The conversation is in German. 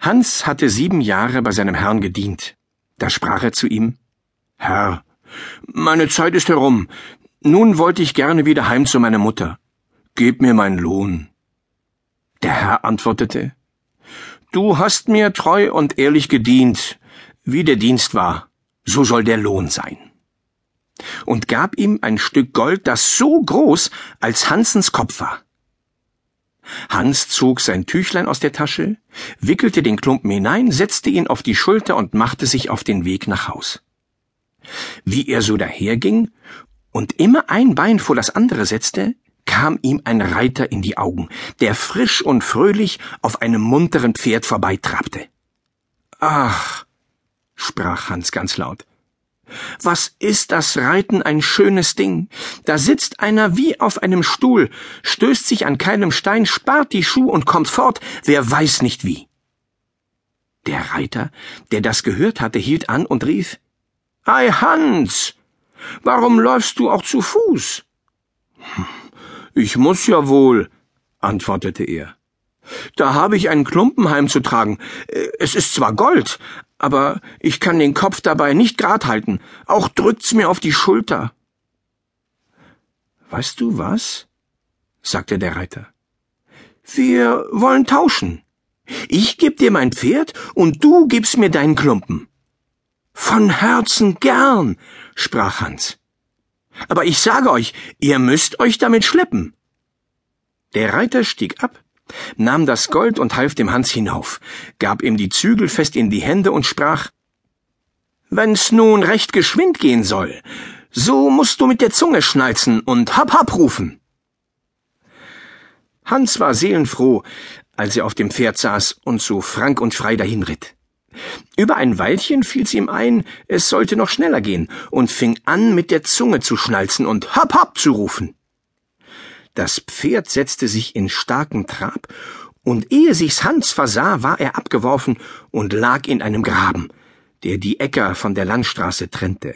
Hans hatte sieben Jahre bei seinem Herrn gedient. Da sprach er zu ihm Herr, meine Zeit ist herum. Nun wollte ich gerne wieder heim zu meiner Mutter. Gib mir meinen Lohn. Der Herr antwortete Du hast mir treu und ehrlich gedient, wie der Dienst war, so soll der Lohn sein. Und gab ihm ein Stück Gold, das so groß als Hansens Kopf war. Hans zog sein Tüchlein aus der Tasche, wickelte den Klumpen hinein, setzte ihn auf die Schulter und machte sich auf den Weg nach Haus. Wie er so daherging und immer ein Bein vor das andere setzte, kam ihm ein Reiter in die Augen, der frisch und fröhlich auf einem munteren Pferd vorbeitrabte. Ach, sprach Hans ganz laut, was ist das Reiten ein schönes Ding. Da sitzt einer wie auf einem Stuhl, stößt sich an keinem Stein, spart die Schuh und kommt fort, wer weiß nicht wie. Der Reiter, der das gehört hatte, hielt an und rief Ei Hans, warum läufst du auch zu Fuß? Ich muss ja wohl, antwortete er. Da habe ich einen Klumpen heimzutragen. Äh, es ist zwar Gold, aber ich kann den Kopf dabei nicht grad halten. Auch drückt's mir auf die Schulter. Weißt du was? sagte der Reiter. Wir wollen tauschen. Ich geb dir mein Pferd und du gibst mir deinen Klumpen. Von Herzen gern, sprach Hans. Aber ich sage euch, ihr müsst euch damit schleppen. Der Reiter stieg ab, nahm das Gold und half dem Hans hinauf, gab ihm die Zügel fest in die Hände und sprach Wenn's nun recht geschwind gehen soll, so musst du mit der Zunge schnalzen und hab hab rufen. Hans war seelenfroh, als er auf dem Pferd saß und so frank und frei dahinritt. Über ein Weilchen fiel's ihm ein, es sollte noch schneller gehen, und fing an, mit der Zunge zu schnalzen und hab hab zu rufen. Das Pferd setzte sich in starken Trab, und ehe sich's Hans versah, war er abgeworfen und lag in einem Graben, der die Äcker von der Landstraße trennte.